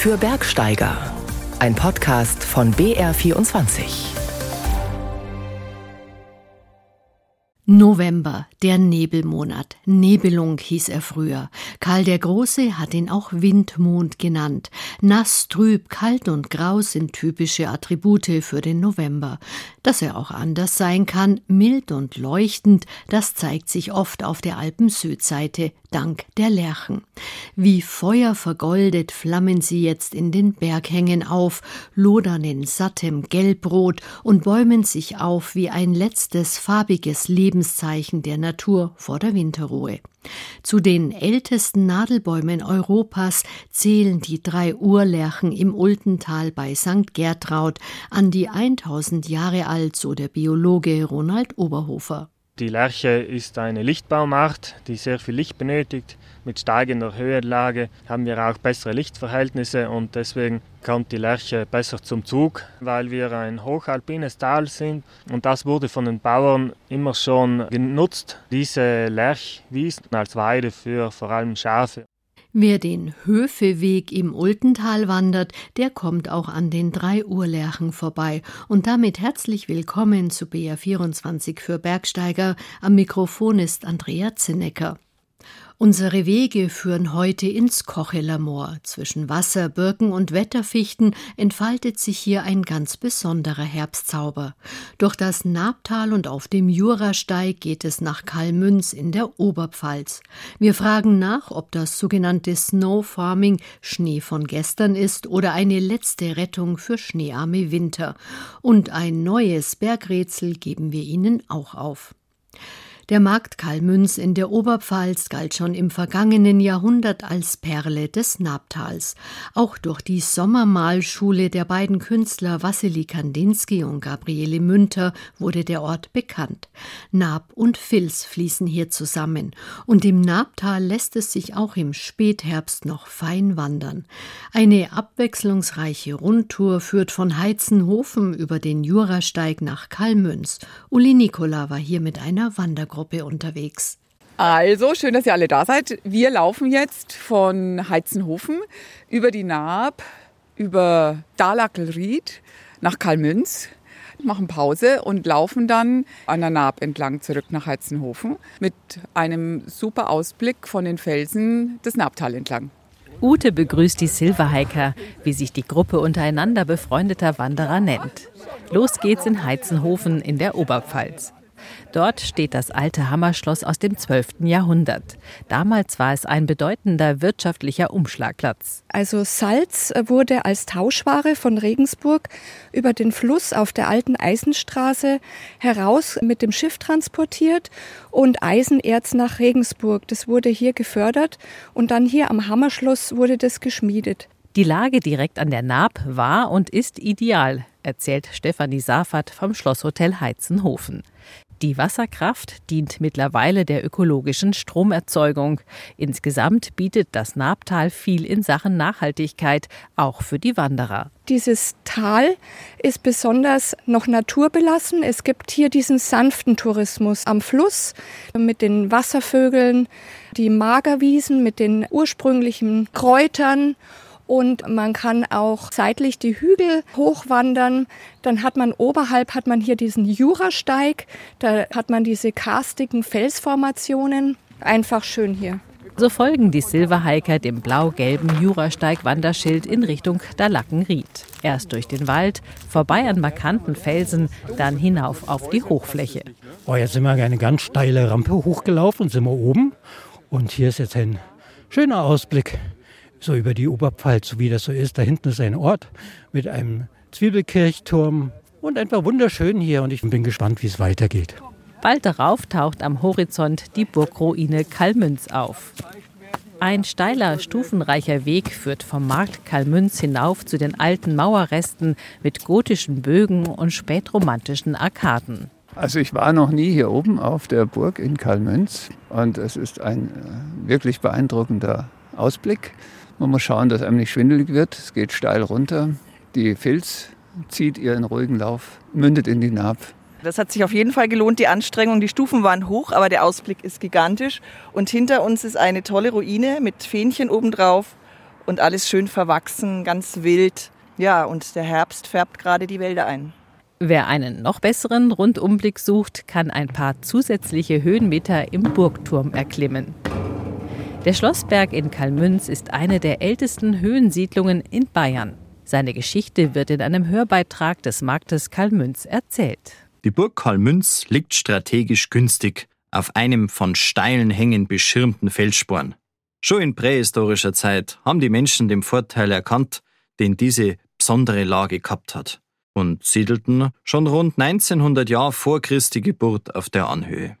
für Bergsteiger. Ein Podcast von BR24. November, der Nebelmonat. Nebelung hieß er früher. Karl der Große hat ihn auch Windmond genannt. Nass, trüb, kalt und grau sind typische Attribute für den November. Dass er auch anders sein kann, mild und leuchtend, das zeigt sich oft auf der Alpen-Südseite, dank der Lerchen. Wie Feuer vergoldet flammen sie jetzt in den Berghängen auf, lodern in sattem Gelbrot und bäumen sich auf wie ein letztes farbiges Lebenszeichen der Natur vor der Winterruhe. Zu den ältesten Nadelbäumen Europas zählen die drei Urlärchen im Ultental bei St. Gertraud, an die 1000 Jahre alt, so der Biologe Ronald Oberhofer. Die Lerche ist eine Lichtbaumart, die sehr viel Licht benötigt. Mit steigender Höhenlage haben wir auch bessere Lichtverhältnisse und deswegen kommt die Lerche besser zum Zug, weil wir ein hochalpines Tal sind und das wurde von den Bauern immer schon genutzt, diese Lerchwiesen als Weide für vor allem Schafe. Wer den Höfeweg im Ultental wandert, der kommt auch an den drei Urlärchen vorbei. Und damit herzlich willkommen zu BR24 für Bergsteiger. Am Mikrofon ist Andrea Zinnecker. Unsere Wege führen heute ins Kocheler Moor. Zwischen Wasser, Birken und Wetterfichten entfaltet sich hier ein ganz besonderer Herbstzauber. Durch das Nabtal und auf dem Jurasteig geht es nach Kalmünz in der Oberpfalz. Wir fragen nach, ob das sogenannte Snow Farming Schnee von gestern ist oder eine letzte Rettung für schneearme Winter. Und ein neues Bergrätsel geben wir Ihnen auch auf. Der Markt Kalmünz in der Oberpfalz galt schon im vergangenen Jahrhundert als Perle des Nabtals. Auch durch die Sommermalschule der beiden Künstler Wassily Kandinsky und Gabriele Münter wurde der Ort bekannt. Nab und Fils fließen hier zusammen. Und im Nabtal lässt es sich auch im Spätherbst noch fein wandern. Eine abwechslungsreiche Rundtour führt von Heizenhofen über den Jurasteig nach Kalmünz. Uli Nikola war hier mit einer Wandergruppe Gruppe unterwegs. Also, schön, dass ihr alle da seid. Wir laufen jetzt von Heizenhofen über die Naab, über Dalackelried nach Kalmünz, machen Pause und laufen dann an der Naab entlang zurück nach Heizenhofen mit einem super Ausblick von den Felsen des Naabtal entlang. Ute begrüßt die Silverhiker, wie sich die Gruppe untereinander befreundeter Wanderer nennt. Los geht's in Heizenhofen in der Oberpfalz. Dort steht das alte Hammerschloss aus dem 12. Jahrhundert. Damals war es ein bedeutender wirtschaftlicher Umschlagplatz. Also Salz wurde als Tauschware von Regensburg über den Fluss auf der alten Eisenstraße heraus mit dem Schiff transportiert und Eisenerz nach Regensburg. Das wurde hier gefördert und dann hier am Hammerschloss wurde das geschmiedet. Die Lage direkt an der Naab war und ist ideal, erzählt Stefanie Safat vom Schlosshotel Heizenhofen. Die Wasserkraft dient mittlerweile der ökologischen Stromerzeugung. Insgesamt bietet das Nabtal viel in Sachen Nachhaltigkeit, auch für die Wanderer. Dieses Tal ist besonders noch naturbelassen. Es gibt hier diesen sanften Tourismus am Fluss mit den Wasservögeln, die Magerwiesen mit den ursprünglichen Kräutern und man kann auch seitlich die Hügel hochwandern. Dann hat man oberhalb hat man hier diesen Jurasteig, da hat man diese karstigen Felsformationen. Einfach schön hier. So folgen die Silverhiker dem blau-gelben Jurasteig-Wanderschild in Richtung Dalackenried. Erst durch den Wald, vorbei an markanten Felsen, dann hinauf auf die Hochfläche. Oh, jetzt sind wir eine ganz steile Rampe hochgelaufen und sind wir oben. Und hier ist jetzt ein schöner Ausblick so über die Oberpfalz, so wie das so ist. Da hinten ist ein Ort mit einem Zwiebelkirchturm und einfach wunderschön hier und ich bin gespannt, wie es weitergeht. Bald darauf taucht am Horizont die Burgruine Kalmünz auf. Ein steiler, stufenreicher Weg führt vom Markt Kalmünz hinauf zu den alten Mauerresten mit gotischen Bögen und spätromantischen Arkaden. Also ich war noch nie hier oben auf der Burg in Kalmünz und es ist ein äh, wirklich beeindruckender Ausblick. Man muss schauen, dass einem nicht schwindelig wird. Es geht steil runter. Die Filz zieht ihren ruhigen Lauf, mündet in die Naab. Das hat sich auf jeden Fall gelohnt, die Anstrengung. Die Stufen waren hoch, aber der Ausblick ist gigantisch. Und hinter uns ist eine tolle Ruine mit Fähnchen obendrauf und alles schön verwachsen, ganz wild. Ja, und der Herbst färbt gerade die Wälder ein. Wer einen noch besseren Rundumblick sucht, kann ein paar zusätzliche Höhenmeter im Burgturm erklimmen. Der Schlossberg in Kalmünz ist eine der ältesten Höhensiedlungen in Bayern. Seine Geschichte wird in einem Hörbeitrag des Marktes Kalmünz erzählt. Die Burg Kalmünz liegt strategisch günstig auf einem von steilen Hängen beschirmten Felssporn. Schon in prähistorischer Zeit haben die Menschen den Vorteil erkannt, den diese besondere Lage gehabt hat und siedelten schon rund 1900 Jahre vor Christi Geburt auf der Anhöhe.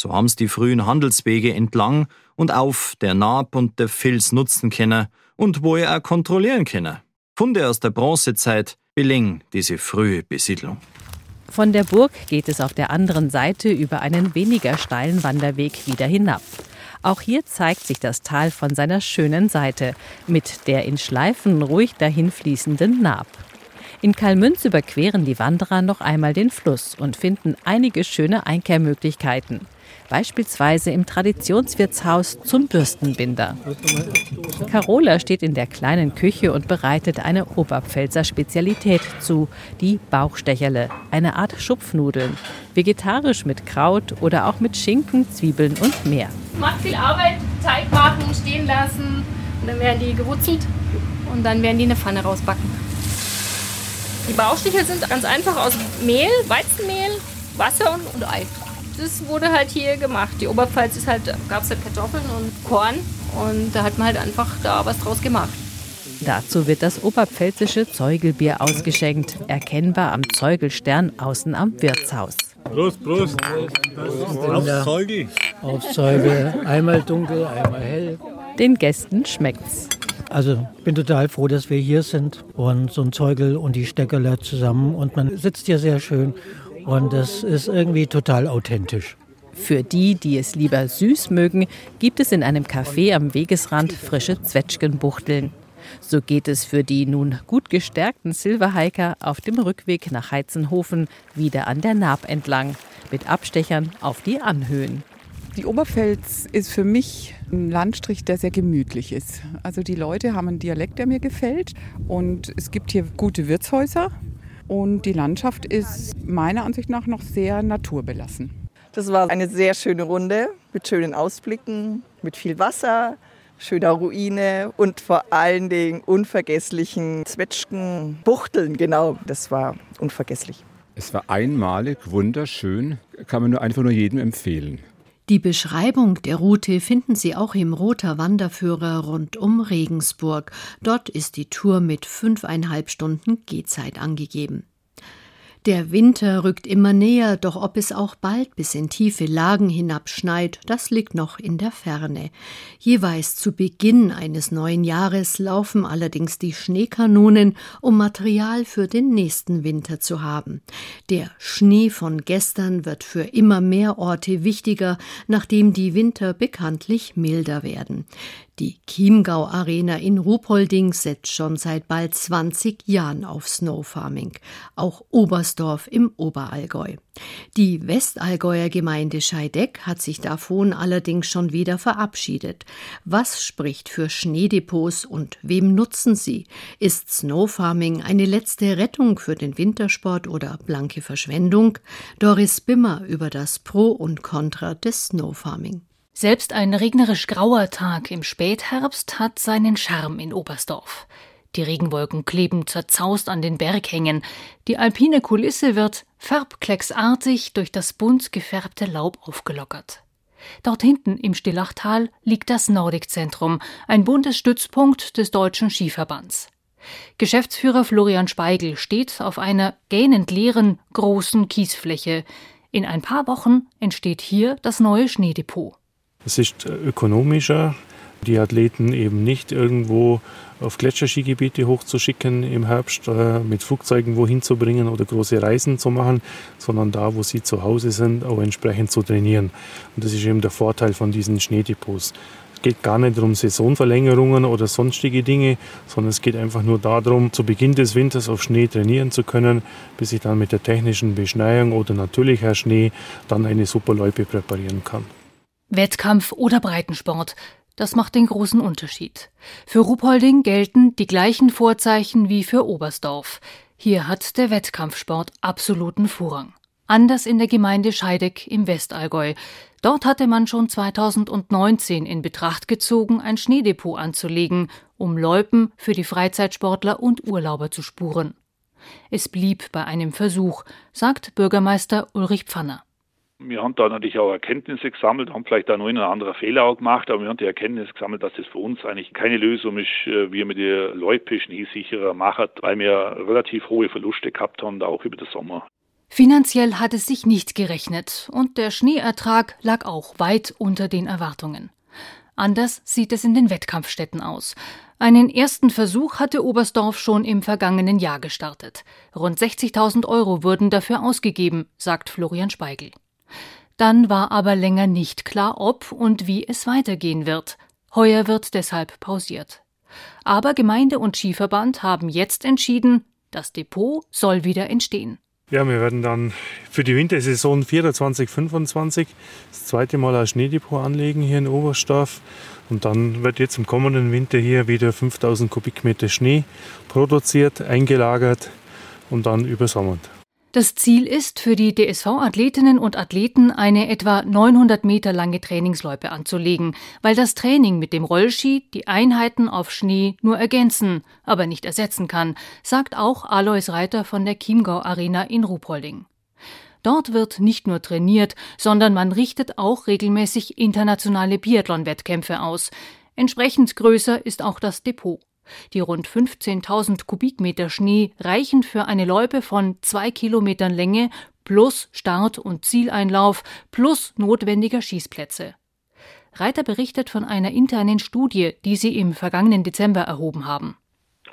So haben's die frühen Handelswege entlang und auf der Naab und der Fels nutzen können und wo er auch kontrollieren können. Funde aus der Bronzezeit belegen diese frühe Besiedlung. Von der Burg geht es auf der anderen Seite über einen weniger steilen Wanderweg wieder hinab. Auch hier zeigt sich das Tal von seiner schönen Seite, mit der in Schleifen ruhig dahinfließenden Naab. In Kalmünz überqueren die Wanderer noch einmal den Fluss und finden einige schöne Einkehrmöglichkeiten. Beispielsweise im Traditionswirtshaus zum Bürstenbinder. Carola steht in der kleinen Küche und bereitet eine Oberpfälzer Spezialität zu, die Bauchstecherle, eine Art Schupfnudeln, vegetarisch mit Kraut oder auch mit Schinken, Zwiebeln und mehr. Macht viel Arbeit, Teig machen, stehen lassen und dann werden die gewurzelt und dann werden die in eine Pfanne rausbacken. Die Bauchstichel sind ganz einfach aus Mehl, Weizenmehl, Wasser und, und Ei. Das wurde halt hier gemacht. Die Oberpfalz ist halt, gab es halt Kartoffeln und Korn und da hat man halt einfach da was draus gemacht. Dazu wird das oberpfälzische Zeugelbier ausgeschenkt, erkennbar am Zeugelstern außen am Wirtshaus. Prost, Prost. Aufs Zeugel. Aufs Zeugel. Einmal dunkel, einmal hell. Den Gästen schmeckt's. Also ich bin total froh, dass wir hier sind und so ein Zeugel und die Steckerle zusammen und man sitzt hier sehr schön und das ist irgendwie total authentisch. Für die, die es lieber süß mögen, gibt es in einem Café am Wegesrand frische Zwetschgenbuchteln. So geht es für die nun gut gestärkten Silverhiker auf dem Rückweg nach Heizenhofen wieder an der Naab entlang, mit Abstechern auf die Anhöhen. Die Oberpfälz ist für mich ein Landstrich, der sehr gemütlich ist. Also die Leute haben einen Dialekt, der mir gefällt und es gibt hier gute Wirtshäuser und die Landschaft ist meiner Ansicht nach noch sehr naturbelassen. Das war eine sehr schöne Runde mit schönen Ausblicken, mit viel Wasser, schöner Ruine und vor allen Dingen unvergesslichen Zwetschgenbuchteln. Genau, das war unvergesslich. Es war einmalig, wunderschön, kann man nur einfach nur jedem empfehlen. Die Beschreibung der Route finden Sie auch im Roter Wanderführer rund um Regensburg. Dort ist die Tour mit fünfeinhalb Stunden Gehzeit angegeben. Der Winter rückt immer näher, doch ob es auch bald bis in tiefe Lagen hinabschneit, das liegt noch in der Ferne. Jeweils zu Beginn eines neuen Jahres laufen allerdings die Schneekanonen, um Material für den nächsten Winter zu haben. Der Schnee von gestern wird für immer mehr Orte wichtiger, nachdem die Winter bekanntlich milder werden. Die Chiemgau Arena in Ruhpolding setzt schon seit bald 20 Jahren auf Snowfarming. Auch Oberstdorf im Oberallgäu. Die Westallgäuer Gemeinde Scheideck hat sich davon allerdings schon wieder verabschiedet. Was spricht für Schneedepots und wem nutzen sie? Ist Snowfarming eine letzte Rettung für den Wintersport oder blanke Verschwendung? Doris Bimmer über das Pro und Contra des Snowfarming. Selbst ein regnerisch grauer Tag im Spätherbst hat seinen Charme in Oberstdorf. Die Regenwolken kleben zerzaust an den Berghängen, die alpine Kulisse wird farbklecksartig durch das bunt gefärbte Laub aufgelockert. Dort hinten im Stillachtal liegt das Nordic-Zentrum, ein Bundesstützpunkt des Deutschen Skiverbands. Geschäftsführer Florian Speigel steht auf einer gähnend leeren, großen Kiesfläche. In ein paar Wochen entsteht hier das neue Schneedepot. Es ist ökonomischer, die Athleten eben nicht irgendwo auf Gletscherskigebiete hochzuschicken im Herbst, äh, mit Flugzeugen wohin zu bringen oder große Reisen zu machen, sondern da, wo sie zu Hause sind, auch entsprechend zu trainieren. Und das ist eben der Vorteil von diesen Schneedepots. Es geht gar nicht um Saisonverlängerungen oder sonstige Dinge, sondern es geht einfach nur darum, zu Beginn des Winters auf Schnee trainieren zu können, bis ich dann mit der technischen Beschneiung oder natürlicher Schnee dann eine Superloipe präparieren kann. Wettkampf oder Breitensport. Das macht den großen Unterschied. Für Ruhpolding gelten die gleichen Vorzeichen wie für Oberstdorf. Hier hat der Wettkampfsport absoluten Vorrang. Anders in der Gemeinde Scheideck im Westallgäu. Dort hatte man schon 2019 in Betracht gezogen, ein Schneedepot anzulegen, um Loipen für die Freizeitsportler und Urlauber zu spuren. Es blieb bei einem Versuch, sagt Bürgermeister Ulrich Pfanner. Wir haben da natürlich auch Erkenntnisse gesammelt, haben vielleicht da noch einen oder anderen Fehler auch gemacht, aber wir haben die Erkenntnis gesammelt, dass das für uns eigentlich keine Lösung ist, äh, wie man die Loipe schneesicherer machen, weil wir relativ hohe Verluste gehabt haben, auch über den Sommer. Finanziell hat es sich nicht gerechnet und der Schneeertrag lag auch weit unter den Erwartungen. Anders sieht es in den Wettkampfstätten aus. Einen ersten Versuch hatte Oberstdorf schon im vergangenen Jahr gestartet. Rund 60.000 Euro wurden dafür ausgegeben, sagt Florian Speigel. Dann war aber länger nicht klar, ob und wie es weitergehen wird. Heuer wird deshalb pausiert. Aber Gemeinde und Skiverband haben jetzt entschieden, das Depot soll wieder entstehen. Ja, wir werden dann für die Wintersaison 24, 25 das zweite Mal ein Schneedepot anlegen hier in Oberstdorf. Und dann wird jetzt im kommenden Winter hier wieder 5000 Kubikmeter Schnee produziert, eingelagert und dann übersommert. Das Ziel ist, für die DSV-Athletinnen und Athleten eine etwa 900 Meter lange Trainingsloipe anzulegen, weil das Training mit dem Rollski die Einheiten auf Schnee nur ergänzen, aber nicht ersetzen kann, sagt auch Alois Reiter von der Chiemgau Arena in Ruhpolding. Dort wird nicht nur trainiert, sondern man richtet auch regelmäßig internationale Biathlon-Wettkämpfe aus. Entsprechend größer ist auch das Depot. Die rund 15.000 Kubikmeter Schnee reichen für eine Loipe von zwei Kilometern Länge plus Start- und Zieleinlauf plus notwendiger Schießplätze. Reiter berichtet von einer internen Studie, die sie im vergangenen Dezember erhoben haben.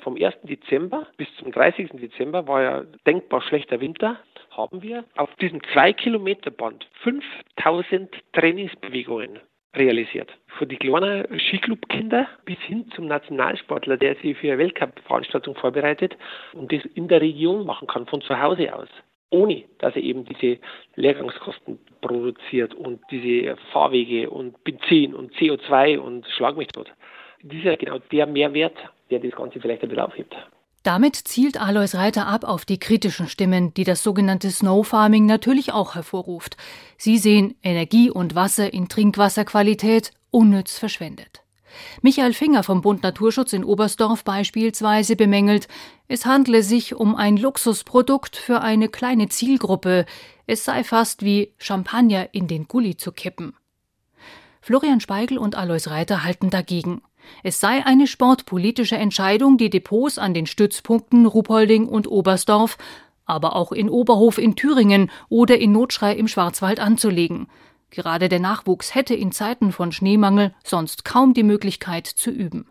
Vom 1. Dezember bis zum 30. Dezember war ja denkbar schlechter Winter haben wir auf diesem 2 Kilometer Band 5000 Trainingsbewegungen realisiert. Von die kleinen Skiclub-Kinder bis hin zum Nationalsportler, der sich für eine Weltcup-Veranstaltung vorbereitet und das in der Region machen kann, von zu Hause aus. Ohne dass er eben diese Lehrgangskosten produziert und diese Fahrwege und Benzin und CO2 und Schlag mich tot. Das ist ja genau der Mehrwert, der das Ganze vielleicht ein bisschen aufhebt. Damit zielt Alois Reiter ab auf die kritischen Stimmen, die das sogenannte Snow Farming natürlich auch hervorruft. Sie sehen Energie und Wasser in Trinkwasserqualität unnütz verschwendet. Michael Finger vom Bund Naturschutz in Oberstdorf beispielsweise bemängelt, es handle sich um ein Luxusprodukt für eine kleine Zielgruppe, es sei fast wie Champagner in den Gully zu kippen. Florian Speigel und Alois Reiter halten dagegen. Es sei eine sportpolitische Entscheidung, die Depots an den Stützpunkten Ruhpolding und Oberstdorf, aber auch in Oberhof in Thüringen oder in Notschrei im Schwarzwald anzulegen. Gerade der Nachwuchs hätte in Zeiten von Schneemangel sonst kaum die Möglichkeit zu üben.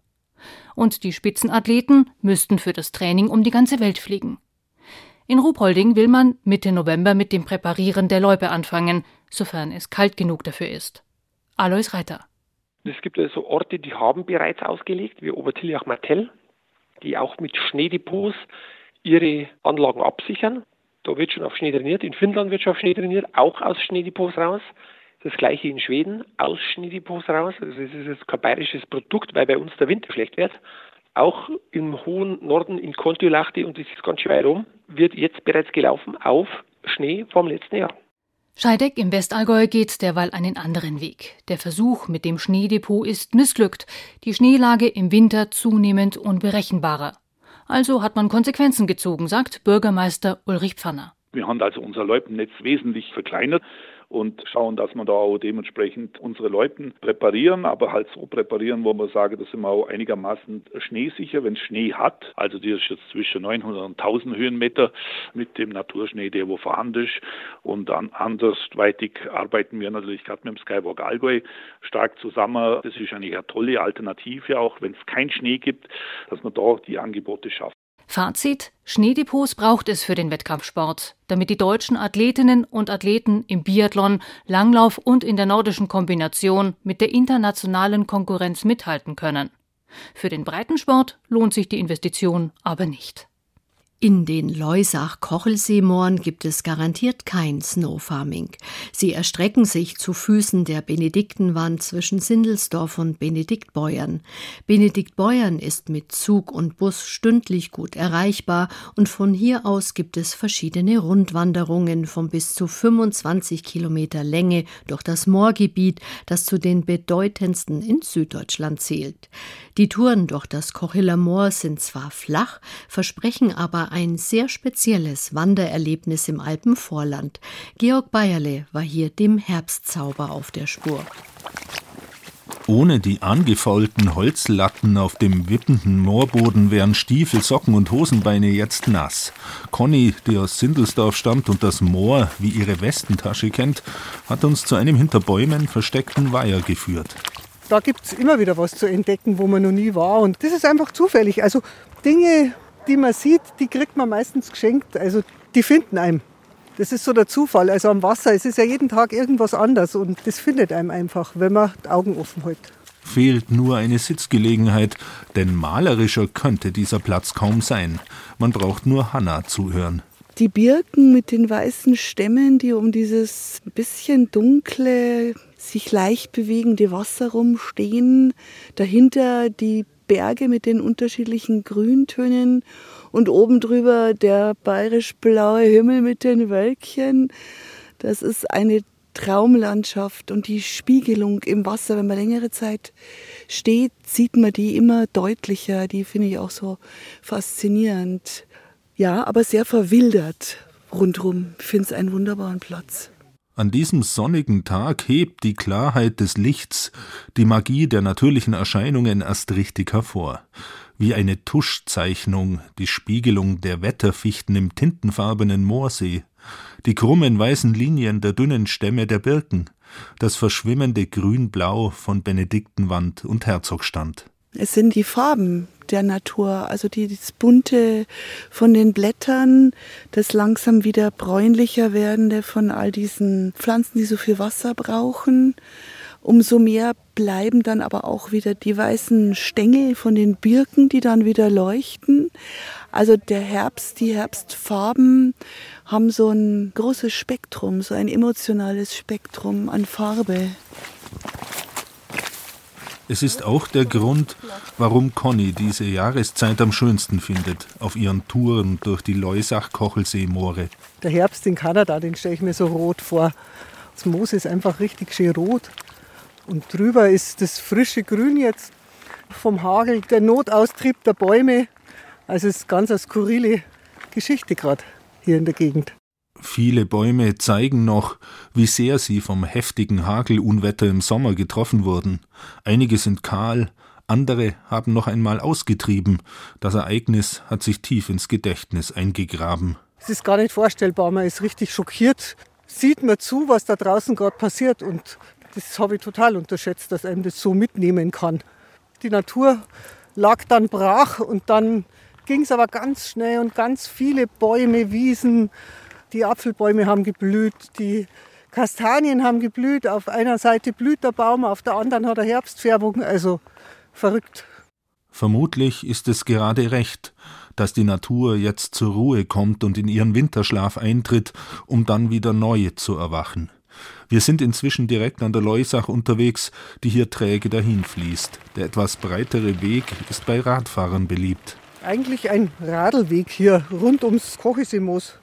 Und die Spitzenathleten müssten für das Training um die ganze Welt fliegen. In Ruhpolding will man Mitte November mit dem Präparieren der Loipe anfangen, sofern es kalt genug dafür ist. Alois Reiter. Es gibt also Orte, die haben bereits ausgelegt, wie Obertillach-Martell, die auch mit Schneedepots ihre Anlagen absichern. Da wird schon auf Schnee trainiert. In Finnland wird schon auf Schnee trainiert, auch aus Schneedepots raus. Das gleiche in Schweden, aus Schneedepots raus. Also es ist jetzt kein bayerisches Produkt, weil bei uns der Winter schlecht wird. Auch im hohen Norden in Kontiolahti, und das ist ganz schön weit rum, wird jetzt bereits gelaufen auf Schnee vom letzten Jahr. Scheideck im Westallgäu geht derweil einen anderen Weg. Der Versuch mit dem Schneedepot ist missglückt, die Schneelage im Winter zunehmend unberechenbarer. Also hat man Konsequenzen gezogen, sagt Bürgermeister Ulrich Pfanner. Wir haben also unser Loipennetz wesentlich verkleinert und schauen, dass wir da auch dementsprechend unsere Leuten präparieren, aber halt so präparieren, wo wir sagen, das sind wir auch einigermaßen schneesicher, wenn es Schnee hat. Also die ist jetzt zwischen 900 und 1000 Höhenmeter mit dem Naturschnee, der wo vorhanden ist. Und dann andersweitig arbeiten wir natürlich gerade mit dem Skywalk Allgäu stark zusammen. Das ist eigentlich eine tolle Alternative, auch wenn es keinen Schnee gibt, dass man da die Angebote schafft. Fazit: Schneedepots braucht es für den Wettkampfsport, damit die deutschen Athletinnen und Athleten im Biathlon, Langlauf und in der nordischen Kombination mit der internationalen Konkurrenz mithalten können. Für den Breitensport lohnt sich die Investition aber nicht. In den Leusach-Kochelseemooren gibt es garantiert kein Snowfarming. Sie erstrecken sich zu Füßen der Benediktenwand zwischen Sindelsdorf und Benediktbeuern. Benediktbeuern ist mit Zug und Bus stündlich gut erreichbar und von hier aus gibt es verschiedene Rundwanderungen von bis zu 25 Kilometer Länge durch das Moorgebiet, das zu den bedeutendsten in Süddeutschland zählt. Die Touren durch das Kochiller Moor sind zwar flach, versprechen aber ein sehr spezielles Wandererlebnis im Alpenvorland. Georg Bayerle war hier dem Herbstzauber auf der Spur. Ohne die angefaulten Holzlatten auf dem wippenden Moorboden wären Stiefel, Socken und Hosenbeine jetzt nass. Conny, die aus Sindelsdorf stammt und das Moor wie ihre Westentasche kennt, hat uns zu einem hinter Bäumen versteckten Weiher geführt. Da gibt es immer wieder was zu entdecken, wo man noch nie war. Und das ist einfach zufällig. Also Dinge, die man sieht, die kriegt man meistens geschenkt. Also die finden einem. Das ist so der Zufall. Also am Wasser, es ist ja jeden Tag irgendwas anders und das findet einem einfach, wenn man die Augen offen hält. Fehlt nur eine Sitzgelegenheit, denn malerischer könnte dieser Platz kaum sein. Man braucht nur Hanna zuhören. Die Birken mit den weißen Stämmen, die um dieses bisschen dunkle, sich leicht bewegende Wasser rumstehen. Dahinter die Berge mit den unterschiedlichen Grüntönen und oben drüber der bayerisch-blaue Himmel mit den Wölkchen. Das ist eine Traumlandschaft und die Spiegelung im Wasser, wenn man längere Zeit steht, sieht man die immer deutlicher. Die finde ich auch so faszinierend. Ja, aber sehr verwildert rundherum. Ich finde es einen wunderbaren Platz. An diesem sonnigen Tag hebt die Klarheit des Lichts die Magie der natürlichen Erscheinungen erst richtig hervor. Wie eine Tuschzeichnung die Spiegelung der Wetterfichten im tintenfarbenen Moorsee, die krummen weißen Linien der dünnen Stämme der Birken, das verschwimmende Grün-Blau von Benediktenwand und Herzogstand. Es sind die Farben der Natur, also die, das Bunte von den Blättern, das langsam wieder bräunlicher werdende von all diesen Pflanzen, die so viel Wasser brauchen. Umso mehr bleiben dann aber auch wieder die weißen Stängel von den Birken, die dann wieder leuchten. Also der Herbst, die Herbstfarben haben so ein großes Spektrum, so ein emotionales Spektrum an Farbe. Es ist auch der Grund, warum Conny diese Jahreszeit am schönsten findet, auf ihren Touren durch die Leusach-Kochelsee-Moore. Der Herbst in Kanada, den stelle ich mir so rot vor. Das Moos ist einfach richtig schön rot. Und drüber ist das frische Grün jetzt vom Hagel, der Notaustrieb der Bäume. Also es ist ganz eine skurrile Geschichte gerade hier in der Gegend. Viele Bäume zeigen noch, wie sehr sie vom heftigen Hagelunwetter im Sommer getroffen wurden. Einige sind kahl, andere haben noch einmal ausgetrieben. Das Ereignis hat sich tief ins Gedächtnis eingegraben. Es ist gar nicht vorstellbar, man ist richtig schockiert. Sieht man zu, was da draußen gerade passiert und das habe ich total unterschätzt, dass einem das so mitnehmen kann. Die Natur lag dann brach und dann ging es aber ganz schnell und ganz viele Bäume, Wiesen, die Apfelbäume haben geblüht, die Kastanien haben geblüht. Auf einer Seite blüht der Baum, auf der anderen hat er Herbstfärbung. Also verrückt. Vermutlich ist es gerade recht, dass die Natur jetzt zur Ruhe kommt und in ihren Winterschlaf eintritt, um dann wieder neu zu erwachen. Wir sind inzwischen direkt an der Leusach unterwegs, die hier träge dahinfließt. Der etwas breitere Weg ist bei Radfahrern beliebt. Eigentlich ein Radlweg hier rund ums Kocheseemoos.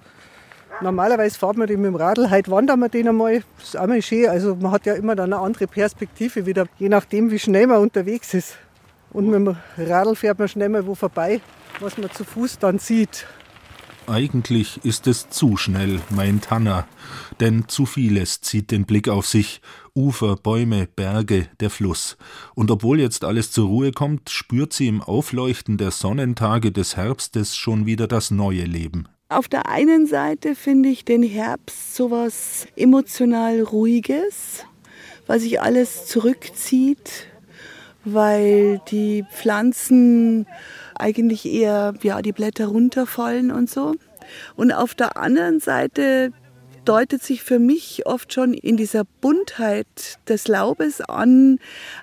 Normalerweise fährt man den mit dem Radl, heute wandern wir den einmal. Das ist auch mal schön. Also man hat ja immer dann eine andere Perspektive wieder, je nachdem wie schnell man unterwegs ist. Und mit dem Radl fährt man schnell mal wo vorbei, was man zu Fuß dann sieht. Eigentlich ist es zu schnell, meint Hanna, denn zu vieles zieht den Blick auf sich. Ufer, Bäume, Berge, der Fluss. Und obwohl jetzt alles zur Ruhe kommt, spürt sie im Aufleuchten der Sonnentage des Herbstes schon wieder das neue Leben. Auf der einen Seite finde ich den Herbst so was emotional Ruhiges, weil sich alles zurückzieht, weil die Pflanzen eigentlich eher ja, die Blätter runterfallen und so. Und auf der anderen Seite deutet sich für mich oft schon in dieser Buntheit des Laubes an,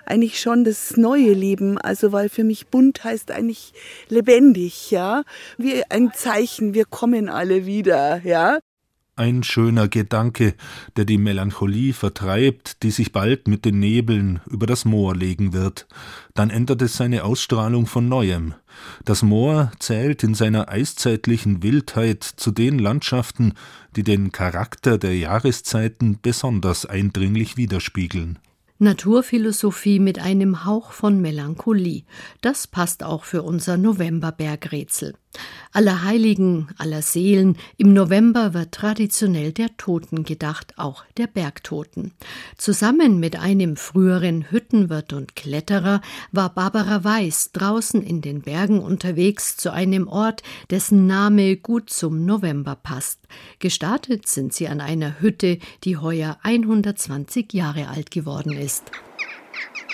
eigentlich schon das neue Leben. Also, weil für mich bunt heißt eigentlich lebendig, ja. Wie ein Zeichen, wir kommen alle wieder, ja. Ein schöner Gedanke, der die Melancholie vertreibt, die sich bald mit den Nebeln über das Moor legen wird. Dann ändert es seine Ausstrahlung von neuem. Das Moor zählt in seiner eiszeitlichen Wildheit zu den Landschaften, die den Charakter der Jahreszeiten besonders eindringlich widerspiegeln. Naturphilosophie mit einem Hauch von Melancholie. Das passt auch für unser Novemberbergrätsel. Aller Heiligen, aller Seelen, im November wird traditionell der Toten gedacht, auch der Bergtoten. Zusammen mit einem früheren Hüttenwirt und Kletterer war Barbara Weiß draußen in den Bergen unterwegs zu einem Ort, dessen Name gut zum November passt. Gestartet sind sie an einer Hütte, die heuer 120 Jahre alt geworden ist.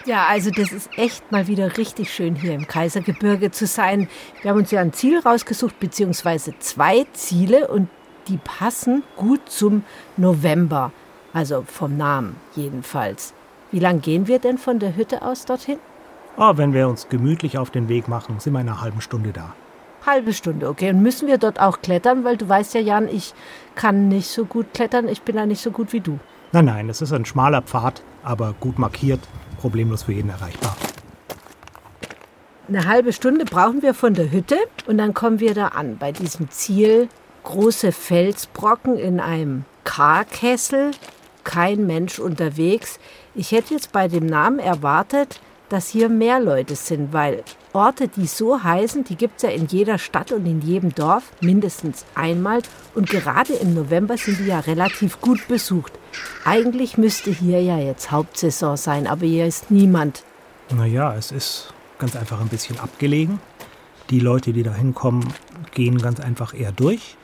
Ja, also das ist echt mal wieder richtig schön hier im Kaisergebirge zu sein. Wir haben uns ja ein Ziel rausgesucht, beziehungsweise zwei Ziele und die passen gut zum November. Also vom Namen jedenfalls. Wie lange gehen wir denn von der Hütte aus dorthin? Oh, wenn wir uns gemütlich auf den Weg machen, sind wir in einer halben Stunde da. Halbe Stunde, okay. Und müssen wir dort auch klettern? Weil du weißt ja, Jan, ich kann nicht so gut klettern. Ich bin da nicht so gut wie du. Nein, nein, es ist ein schmaler Pfad, aber gut markiert problemlos für jeden erreichbar. Eine halbe Stunde brauchen wir von der Hütte und dann kommen wir da an bei diesem Ziel. Große Felsbrocken in einem Karkessel, kein Mensch unterwegs. Ich hätte jetzt bei dem Namen erwartet, dass hier mehr Leute sind, weil Orte, die so heißen, die gibt es ja in jeder Stadt und in jedem Dorf mindestens einmal. Und gerade im November sind die ja relativ gut besucht. Eigentlich müsste hier ja jetzt Hauptsaison sein, aber hier ist niemand. Naja, es ist ganz einfach ein bisschen abgelegen. Die Leute, die da hinkommen, gehen ganz einfach eher durch.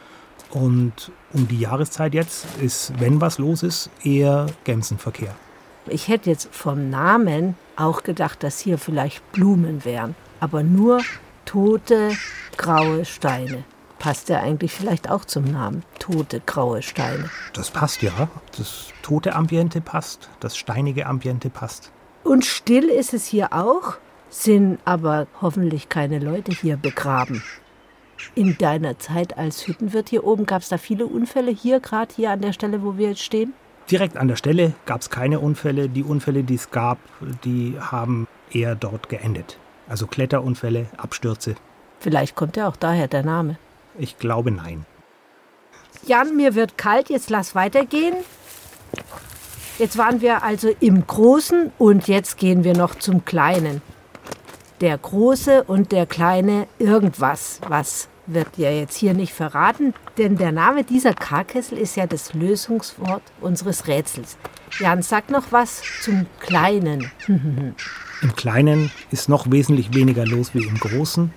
Und um die Jahreszeit jetzt ist, wenn was los ist, eher Gämsenverkehr. Ich hätte jetzt vom Namen auch gedacht, dass hier vielleicht Blumen wären, aber nur tote, graue Steine. Passt ja eigentlich vielleicht auch zum Namen, tote, graue Steine. Das passt ja. Das tote Ambiente passt, das steinige Ambiente passt. Und still ist es hier auch, sind aber hoffentlich keine Leute hier begraben. In deiner Zeit als Hüttenwirt hier oben gab es da viele Unfälle hier, gerade hier an der Stelle, wo wir jetzt stehen? Direkt an der Stelle gab es keine Unfälle. Die Unfälle, die es gab, die haben eher dort geendet. Also Kletterunfälle, Abstürze. Vielleicht kommt ja auch daher der Name. Ich glaube nein. Jan, mir wird kalt, jetzt lass weitergehen. Jetzt waren wir also im Großen und jetzt gehen wir noch zum Kleinen. Der Große und der Kleine irgendwas. Was wird ja jetzt hier nicht verraten, denn der Name dieser Karkessel ist ja das Lösungswort unseres Rätsels. Jan, sag noch was zum Kleinen. Im Kleinen ist noch wesentlich weniger los wie im Großen.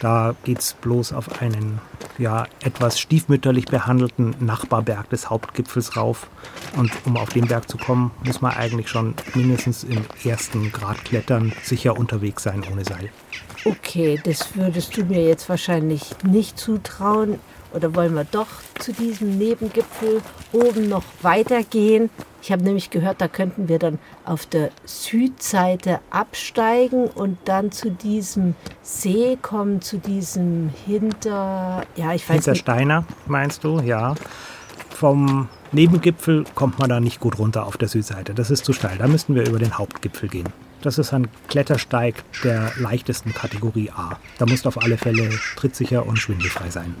Da geht es bloß auf einen ja, etwas stiefmütterlich behandelten Nachbarberg des Hauptgipfels rauf. Und um auf den Berg zu kommen, muss man eigentlich schon mindestens im ersten Grad klettern, sicher unterwegs sein ohne Seil. Okay, das würdest du mir jetzt wahrscheinlich nicht zutrauen. Oder wollen wir doch zu diesem Nebengipfel oben noch weitergehen? Ich habe nämlich gehört, da könnten wir dann auf der Südseite absteigen und dann zu diesem See kommen, zu diesem Hinter... Ja, ich weiß Hintersteiner, nicht. meinst du? Ja. Vom Nebengipfel kommt man da nicht gut runter auf der Südseite. Das ist zu steil. Da müssten wir über den Hauptgipfel gehen. Das ist ein Klettersteig der leichtesten Kategorie A. Da muss auf alle Fälle trittsicher und schwindelfrei sein.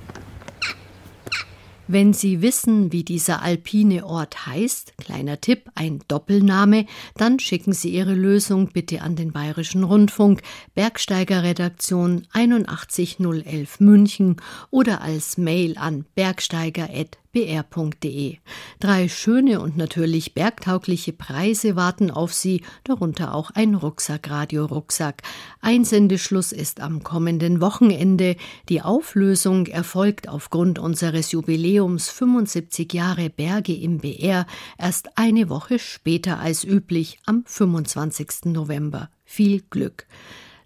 Wenn Sie wissen, wie dieser alpine Ort heißt, kleiner Tipp, ein Doppelname, dann schicken Sie Ihre Lösung bitte an den Bayerischen Rundfunk, Bergsteigerredaktion 81011 München oder als Mail an bergsteiger@ br.de. Drei schöne und natürlich bergtaugliche Preise warten auf Sie, darunter auch ein Rucksack-Radio-Rucksack. Einsendeschluss ist am kommenden Wochenende. Die Auflösung erfolgt aufgrund unseres Jubiläums 75 Jahre Berge im BR erst eine Woche später als üblich am 25. November. Viel Glück.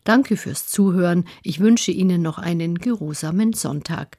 Danke fürs Zuhören. Ich wünsche Ihnen noch einen geruhsamen Sonntag.